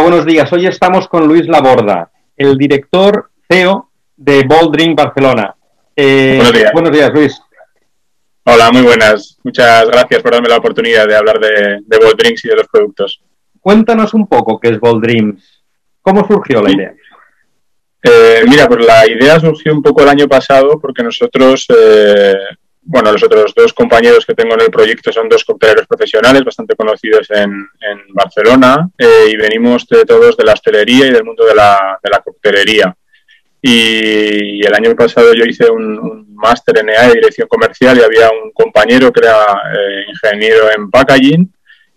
Hola, buenos días. Hoy estamos con Luis Laborda, el director CEO de Bold Drink Barcelona. Eh, buenos días. Buenos días, Luis. Hola, muy buenas. Muchas gracias por darme la oportunidad de hablar de, de Bold Drinks y de los productos. Cuéntanos un poco qué es Bold Dreams. ¿Cómo surgió la idea? Eh, mira, pues la idea surgió un poco el año pasado porque nosotros, eh, bueno, los otros dos compañeros que tengo en el proyecto son dos cocteleros profesionales bastante conocidos en, Barcelona eh, y venimos de todos de la hostelería y del mundo de la, de la coctelería. Y, el año pasado yo hice un, máster en EA de dirección comercial y había un compañero que era ingeniero en packaging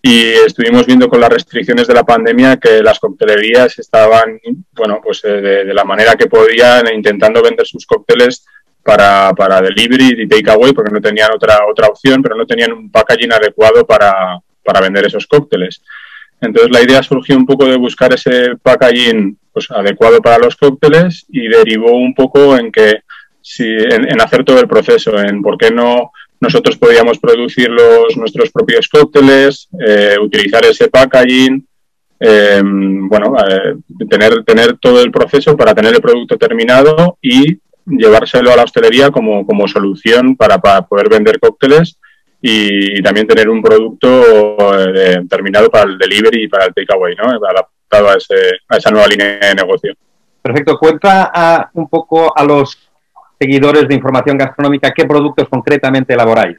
y estuvimos viendo con las restricciones de la pandemia que las coctelerías estaban, bueno, pues eh, de, la manera que podían, intentando vender sus cócteles para, para delivery y takeaway, porque no tenían otra, otra opción, pero no tenían un packaging adecuado para, para vender esos cócteles. Entonces la idea surgió un poco de buscar ese packaging pues, adecuado para los cócteles y derivó un poco en que si, en hacer todo el proceso, en por qué no nosotros podíamos producir los, nuestros propios cócteles, eh, utilizar ese packaging, em, bueno, eh, tener, tener todo el proceso para tener el producto terminado y llevárselo a la hostelería como, como solución para, poder vender cócteles y, también tener un producto eh, terminado para el delivery y para el takeaway, ¿no? adaptado a, ese, a esa nueva línea de negocio. Perfecto. Cuenta a, un poco a los seguidores de información gastronómica, ¿qué productos concretamente elaboráis?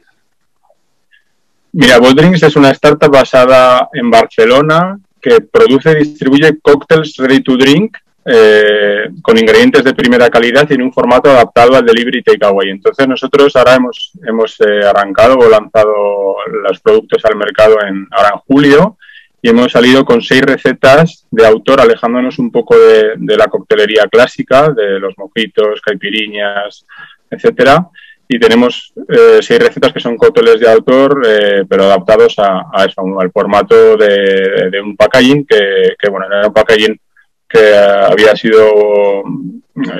Mira, Boldrings es una startup basada en Barcelona que produce y distribuye cócteles ready to drink eh, con ingredientes de primera calidad y en un formato adaptado al delivery takeaway. Entonces nosotros ahora hemos, hemos eh, arrancado o lanzado los productos al mercado en, ahora en julio y hemos salido con seis recetas de autor, alejándonos un poco de, la coctelería clásica, de los mojitos, caipiriñas, etcétera. Y tenemos eh, seis recetas que son cócteles de autor, eh, pero adaptados a, eso, al formato de, un packaging que, bueno, era un packaging que había sido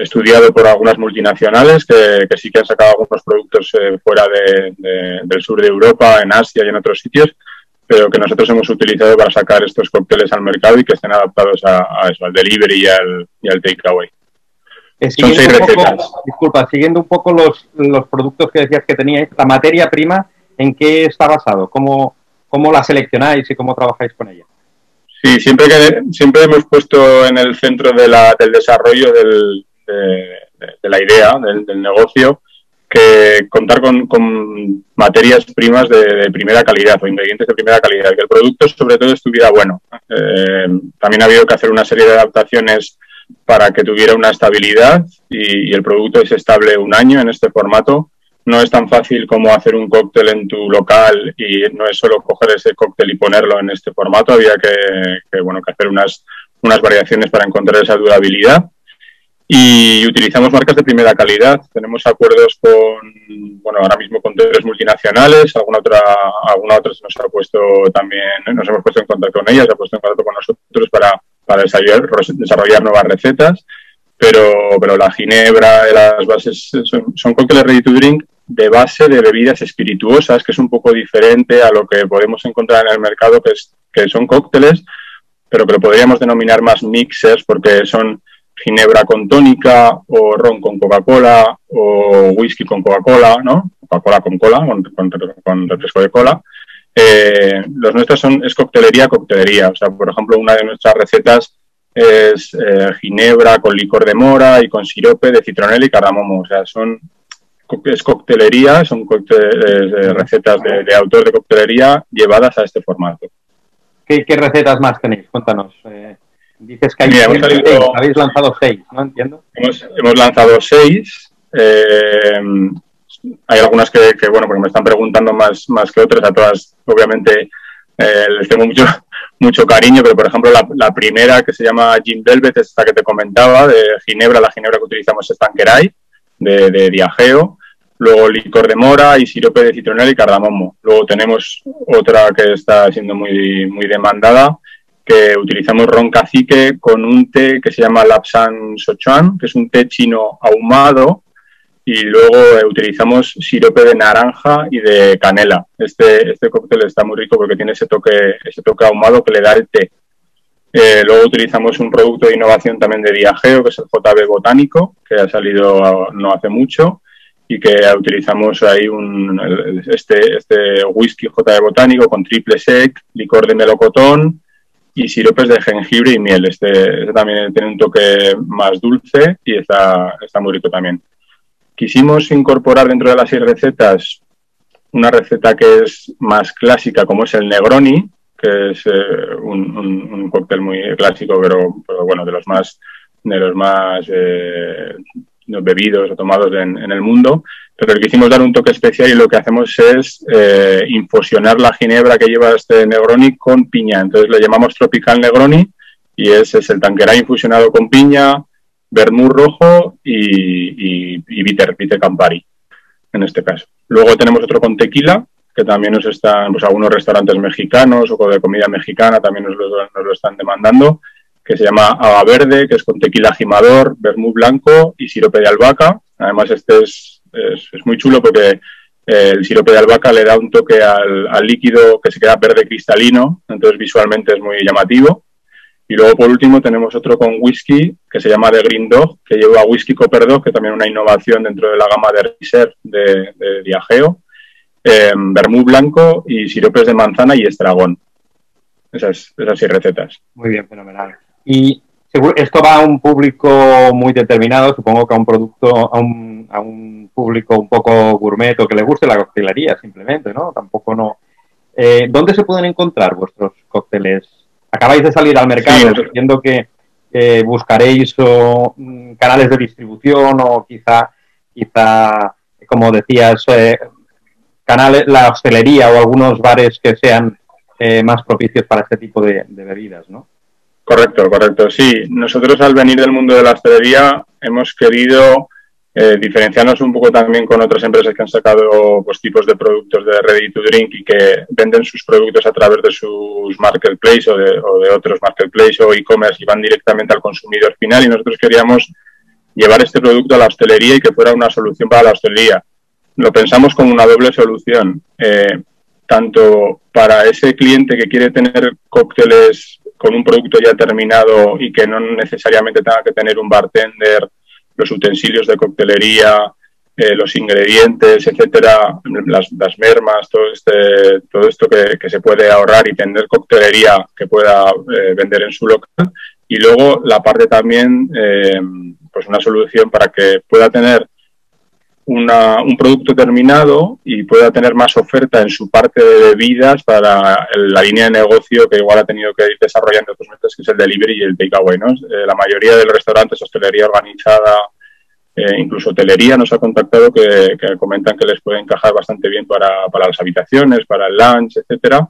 estudiado por algunas multinacionales que, sí que han sacado algunos productos eh, fuera del sur de Europa, en Asia y en otros sitios, pero que nosotros hemos utilizado para sacar estos cócteles al mercado y que estén adaptados a, eso, al delivery y al, y al takeaway. Eh, Son seis recetas. disculpa, siguiendo un poco los, los productos que decías que teníais, la materia prima, ¿en qué está basado? ¿Cómo, cómo la seleccionáis y cómo trabajáis con ella? Sí, siempre, que, siempre hemos puesto en el centro de la, del desarrollo del, de, la idea, del, negocio, que contar con, materias primas de, primera calidad o ingredientes de primera calidad, que el producto sobre todo estuviera bueno. Eh, también ha habido que hacer una serie de adaptaciones para que tuviera una estabilidad y, el producto es estable un año en este formato. No es tan fácil como hacer un cóctel en tu local y no es solo coger ese cóctel y ponerlo en este formato. Había que, bueno, que hacer unas, unas variaciones para encontrar esa durabilidad y utilizamos marcas de primera calidad. Tenemos acuerdos con, bueno, ahora mismo con tres multinacionales, alguna otra, alguna otra nos ha puesto también, nos hemos puesto en contacto con ellas, se ha puesto en contacto con nosotros para, para desarrollar, desarrollar nuevas recetas, pero, pero la ginebra, las bases, son, son cócteles ready to drink de base de bebidas espirituosas, que es un poco diferente a lo que podemos encontrar en el mercado, que, es, que son cócteles, pero que lo podríamos denominar más mixers, porque son ginebra con tónica o ron con Coca-Cola o whisky con Coca-Cola, ¿no? Coca-Cola con cola, con, refresco de cola. Eh, los nuestros son, es coctelería, coctelería. O sea, por ejemplo, una de nuestras recetas es eh, ginebra con licor de mora y con sirope de citronela y cardamomo. O sea, son es coctelería, son eh, recetas de, autor de coctelería llevadas a este formato. ¿Qué, recetas más tenéis? Cuéntanos. Dices que habéis lanzado seis, ¿no? Entiendo. Hemos, lanzado seis. Eh, hay algunas que, bueno, porque me están preguntando más, más que otras, a todas, obviamente, eh, les tengo mucho, mucho cariño, pero por ejemplo, la, primera que se llama Gin Velvet, esta que te comentaba, de Ginebra, la Ginebra que utilizamos es Tanqueray, de, de. Luego licor de mora y sirope de citronela y cardamomo. Luego tenemos otra que está siendo muy, muy demandada, que utilizamos ron cacique con un té que se llama Lapsan Sochuan, que es un té chino ahumado y luego eh, utilizamos sirope de naranja y de canela. Este, este cóctel está muy rico porque tiene ese toque, ese toque ahumado que le da el té. Eh, luego utilizamos un producto de innovación también de Diageo, que es el JB Botánico, que ha salido no hace mucho y que utilizamos ahí un, este, este whisky JB Botánico con triple sec, licor de melocotón y siropes de jengibre y miel. Este, este, también tiene un toque más dulce y está, está muy rico también. Quisimos incorporar dentro de las seis recetas una receta que es más clásica, como es el Negroni, es eh, un, cóctel muy clásico, pero, bueno, de los más, de los más eh, bebidos o tomados en, el mundo. Pero le quisimos dar un toque especial y lo que hacemos es eh, infusionar la ginebra que lleva este Negroni con piña. Entonces le llamamos Tropical Negroni y ese es el tanqueray infusionado con piña, vermú rojo y, y, bitter, bitter Campari, en este caso. Luego tenemos otro con tequila, que también nos están, pues algunos restaurantes mexicanos o de comida mexicana también nos lo, están demandando, que se llama Agua Verde, que es con tequila jimador, vermú blanco y sirope de albahaca. Además, este es, es, muy chulo porque el sirope de albahaca le da un toque al, líquido que se queda verde cristalino, entonces visualmente es muy llamativo. Y luego, por último, tenemos otro con whisky que se llama The Green Dog, que lleva whisky Copper Dog, que también es una innovación dentro de la gama de Reserve de, de eh, vermú blanco y siropes de manzana y estragón. Esas, esas seis recetas. Muy bien, fenomenal. Y esto va a un público muy determinado, supongo que a un producto, a un, a un público un poco gourmet o que le guste la coctelería simplemente, ¿no? Tampoco no. Eh, ¿Dónde se pueden encontrar vuestros cócteles acabáis de salir al mercado, entiendo que buscaréis mm, canales de distribución o quizá, quizá como decías, eh, canales, la hostelería o algunos bares que sean eh, más propicios para este tipo de, bebidas, ¿no? Correcto, correcto. Sí, nosotros al venir del mundo de la hostelería hemos querido eh, diferenciarnos un poco también con otras empresas que han sacado pues, tipos de productos de ready to drink y que venden sus productos a través de sus marketplace o de, o de otros marketplace o e-commerce y van directamente al consumidor final y nosotros queríamos llevar este producto a la hostelería y que fuera una solución para la hostelería. Lo pensamos como una doble solución, eh, tanto para ese cliente que quiere tener cócteles con un producto ya terminado y que no necesariamente tenga que tener un bartender los utensilios de coctelería, eh, los ingredientes, etcétera, las, mermas, todo este, todo esto que, se puede ahorrar y tener coctelería que pueda eh, vender en su local. Y luego la parte también, pues una solución para que pueda tener una, un producto terminado y pueda tener más oferta en su parte de bebidas para la línea de negocio que igual ha tenido que ir desarrollando otros meses, que es el delivery y el takeaway. ¿no? Eh, la mayoría de los restaurantes, hostelería organizada, eh, incluso hotelería, nos ha contactado que, comentan que les puede encajar bastante bien para, para las habitaciones, para el lunch, etcétera.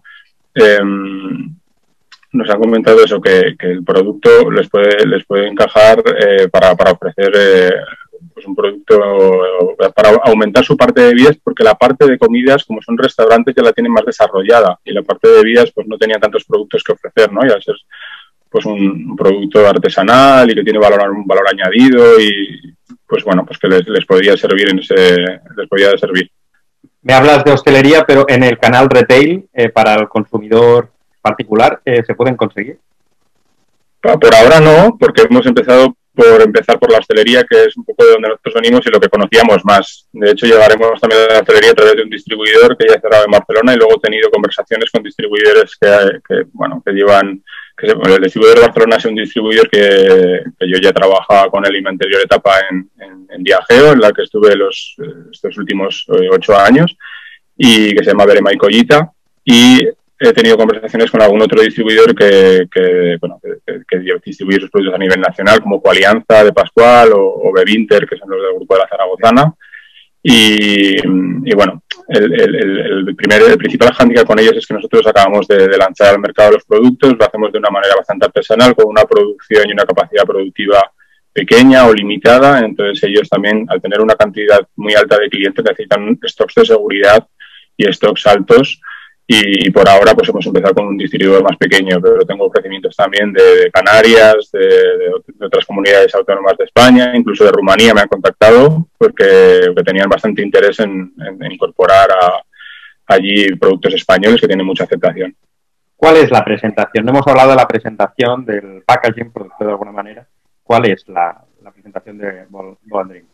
Em, nos han comentado eso, que, el producto les puede, les puede encajar eh, para, para ofrecer pues un producto para aumentar su parte de bebidas porque la parte de comidas como son restaurantes ya la tienen más desarrollada. Y la parte de bebidas pues no tenía tantos productos que ofrecer no y al ser pues un producto artesanal y que tiene valor un valor añadido y pues bueno pues que les, les podía servir en ese les podía servir. Me hablas de hostelería pero en el canal retail eh, para el consumidor particular eh, se pueden conseguir por ahora no porque hemos empezado por empezar por la hostelería, que es un poco de donde nosotros venimos y lo que conocíamos más. De hecho, llegaremos también a la hostelería a través de un distribuidor que ya ha cerrado en Barcelona y luego he tenido conversaciones con distribuidores que, bueno, que llevan... Que el distribuidor de Barcelona es un distribuidor que, yo ya trabajaba con él en anterior etapa en, en, en Diageo, en la que estuve los, estos últimos eh, ocho años, y que se llama Verema y Collita. Y he tenido conversaciones con algún otro distribuidor que, bueno, que, distribuye sus productos a nivel nacional, como Coalianza de Pascual o, Bebinter, que son los del grupo de la Zaragozana. Y, bueno, el, el, primer, el principal handicap con ellos es que nosotros acabamos de, lanzar al mercado los productos, lo hacemos de una manera bastante artesanal, con una producción y una capacidad productiva pequeña o limitada, entonces ellos también, al tener una cantidad muy alta de clientes, necesitan stocks de seguridad y stocks altos y, por ahora pues hemos empezado con un distribuidor más pequeño, pero tengo ofrecimientos también de, Canarias, de, otras comunidades autónomas de España, incluso de Rumanía me han contactado porque, tenían bastante interés en, incorporar allí productos españoles que tienen mucha aceptación. ¿Cuál es la presentación? No hemos hablado de la presentación del packaging, por decirlo de alguna manera. ¿Cuál es la, presentación de Boldring?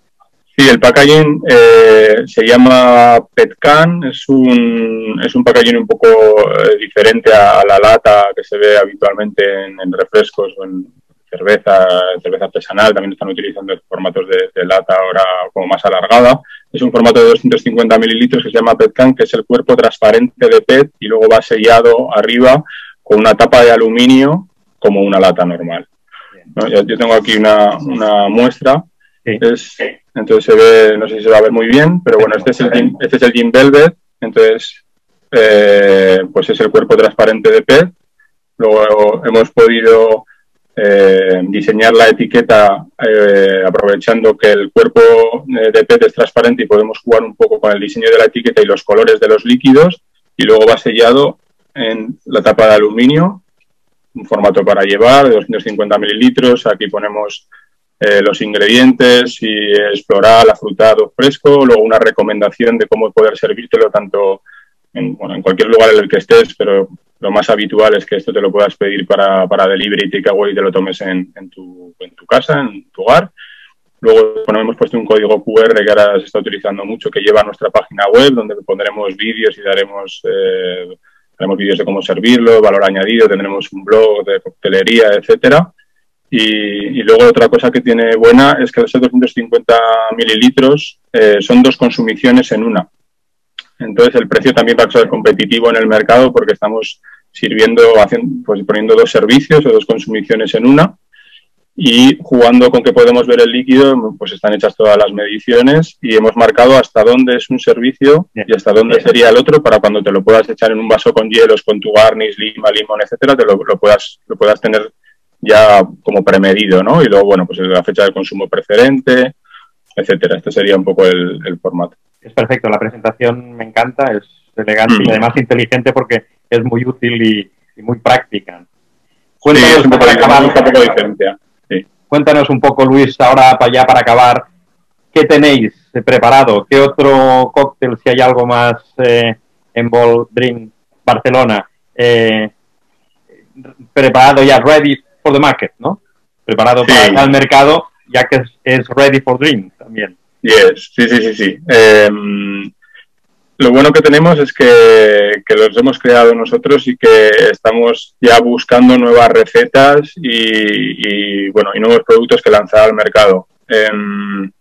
Sí, el packaging eh, se llama PetCan, es un, es un packaging un poco eh, diferente a, la lata que se ve habitualmente en, refrescos o en cerveza, cerveza artesanal, también están utilizando formatos de, lata ahora como más alargada. Es un formato de 250 mililitros que se llama PetCan, que es el cuerpo transparente de PET y luego va sellado arriba con una tapa de aluminio como una lata normal. Yo tengo aquí una, una muestra. Es, entonces se ve, no sé si se va a ver muy bien, pero bueno, este es el Jim, este es el Jim Velvet, entonces eh, pues es el cuerpo transparente de PET. Luego hemos podido eh, diseñar la etiqueta eh, aprovechando que el cuerpo de PET es transparente y podemos jugar un poco con el diseño de la etiqueta y los colores de los líquidos y luego va sellado en la tapa de aluminio, un formato para llevar de 250 mililitros. Aquí ponemos eh, los ingredientes y explorar afrutado fresco, luego una recomendación de cómo poder servírtelo tanto en, bueno, en cualquier lugar en el que estés, pero lo más habitual es que esto te lo puedas pedir para, para delivery, takeaway y te lo tomes en, en, tu, en tu casa, en tu hogar. Luego bueno, hemos puesto un código QR que ahora se está utilizando mucho, que lleva a nuestra página web, donde pondremos vídeos y daremos, eh, daremos vídeos de cómo servirlo, valor añadido, tendremos un blog de coctelería, etcétera. Y, luego otra cosa que tiene buena es que los 250 mililitros eh, son dos consumiciones en una. Entonces el precio también va a ser competitivo en el mercado porque estamos sirviendo, haciendo, pues poniendo dos servicios o dos consumiciones en una. Y jugando con que podemos ver el líquido, pues están hechas todas las mediciones y hemos marcado hasta dónde es un servicio y hasta dónde sería el otro para cuando te lo puedas echar en un vaso con hielos, con tu garnish, lima, limón, etcétera, te lo, lo puedas, lo puedas tener ya como premedido, ¿no? Y luego, bueno, pues la fecha de consumo preferente, etcétera. Este sería un poco el, formato. Es perfecto, la presentación me encanta, es elegante y además inteligente porque es muy útil y, muy práctica. Cuéntanos, un poco, Cuéntanos un poco, Luis, ahora para ya para acabar, ¿qué tenéis preparado? ¿Qué otro cóctel, si hay algo más eh, en Ball Drink Barcelona, eh, preparado ya, ready for the market, ¿no? Preparado para el mercado, ya que es, ready for drink también. Yes, sí, sí, sí, sí. Em, lo bueno que tenemos es que, los hemos creado nosotros y que estamos ya buscando nuevas recetas y, bueno y nuevos productos que lanzar al mercado. Em,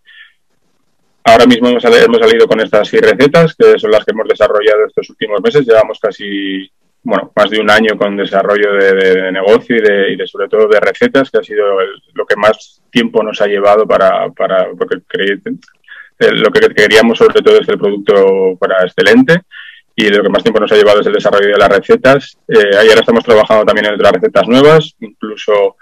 ahora mismo hemos, hemos, salido con estas seis recetas, que son las que hemos desarrollado estos últimos meses. Llevamos casi bueno, más de un año con desarrollo de, negocio y de, y de, sobre todo de recetas, que ha sido lo que más tiempo nos ha llevado para, para porque lo que queríamos sobre todo es el producto para excelente y lo que más tiempo nos ha llevado es el desarrollo de las recetas. Eh, ahora estamos trabajando también en otras recetas nuevas, incluso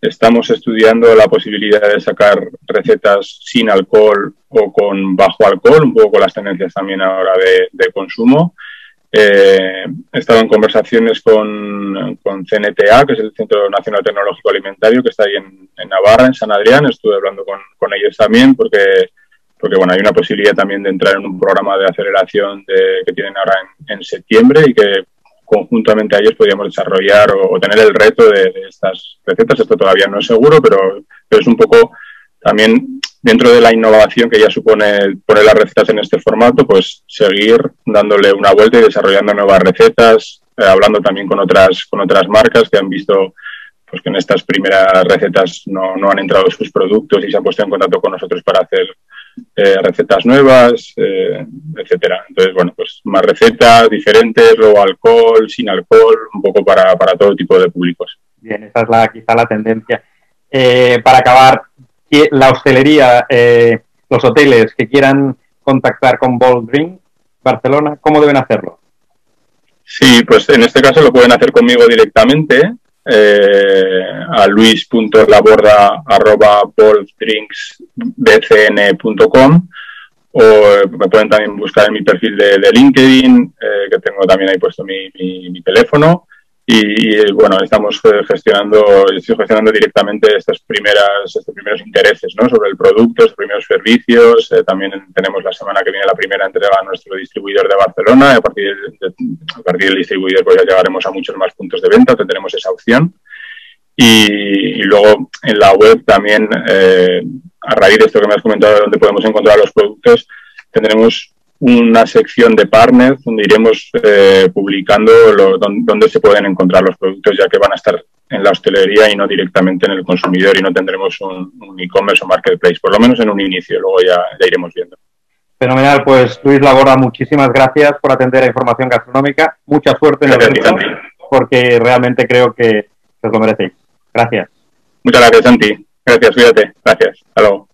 estamos estudiando la posibilidad de sacar recetas sin alcohol o con bajo alcohol, un poco con las tendencias también ahora de, de consumo. Eh, he estado en conversaciones con, con, CNTA, que es el Centro Nacional Tecnológico Alimentario, que está ahí en, Navarra, en San Adrián. Estuve hablando con, con, ellos también porque, porque bueno, hay una posibilidad también de entrar en un programa de aceleración de, que tienen ahora en, septiembre y que conjuntamente a ellos podríamos desarrollar o, tener el reto de, de, estas recetas. Esto todavía no es seguro, pero, pero es un poco también dentro de la innovación que ya supone poner las recetas en este formato, pues seguir dándole una vuelta y desarrollando nuevas recetas, eh, hablando también con otras, con otras marcas que han visto pues que en estas primeras recetas no, no han entrado sus productos y se han puesto en contacto con nosotros para hacer eh, recetas nuevas, eh, etcétera. Entonces, bueno, pues más recetas diferentes, luego alcohol, sin alcohol, un poco para, para todo tipo de públicos. Bien, esa es la, quizá la tendencia. para acabar, la hostelería, eh, los hoteles que quieran contactar con Bold Drink Barcelona, ¿cómo deben hacerlo? Sí, pues en este caso lo pueden hacer conmigo directamente eh, a luis.laborda.boldrinksbcn.com o me pueden también buscar en mi perfil de, LinkedIn, que tengo también ahí puesto mi teléfono y, bueno, estamos gestionando, estoy gestionando directamente estas primeras, estos primeros intereses ¿no? sobre el producto, estos primeros servicios. Eh, también tenemos la semana que viene la primera entrega a nuestro distribuidor de Barcelona. A partir, a partir del distribuidor pues ya llegaremos a muchos más puntos de venta, tendremos esa opción. Y, luego en la web también, eh, a raíz de esto que me has comentado, donde podemos encontrar los productos, tendremos una sección de partners donde iremos eh, publicando donde, se pueden encontrar los productos, ya que van a estar en la hostelería y no directamente en el consumidor y no tendremos un, e-commerce o marketplace, por lo menos en un inicio, luego ya, iremos viendo. Fenomenal, pues Luis Labora, muchísimas gracias por atender a información gastronómica, mucha suerte en el evento, porque realmente creo que os lo merecéis. Gracias. Muchas gracias, Santi. Gracias, cuídate. Gracias. Hasta luego.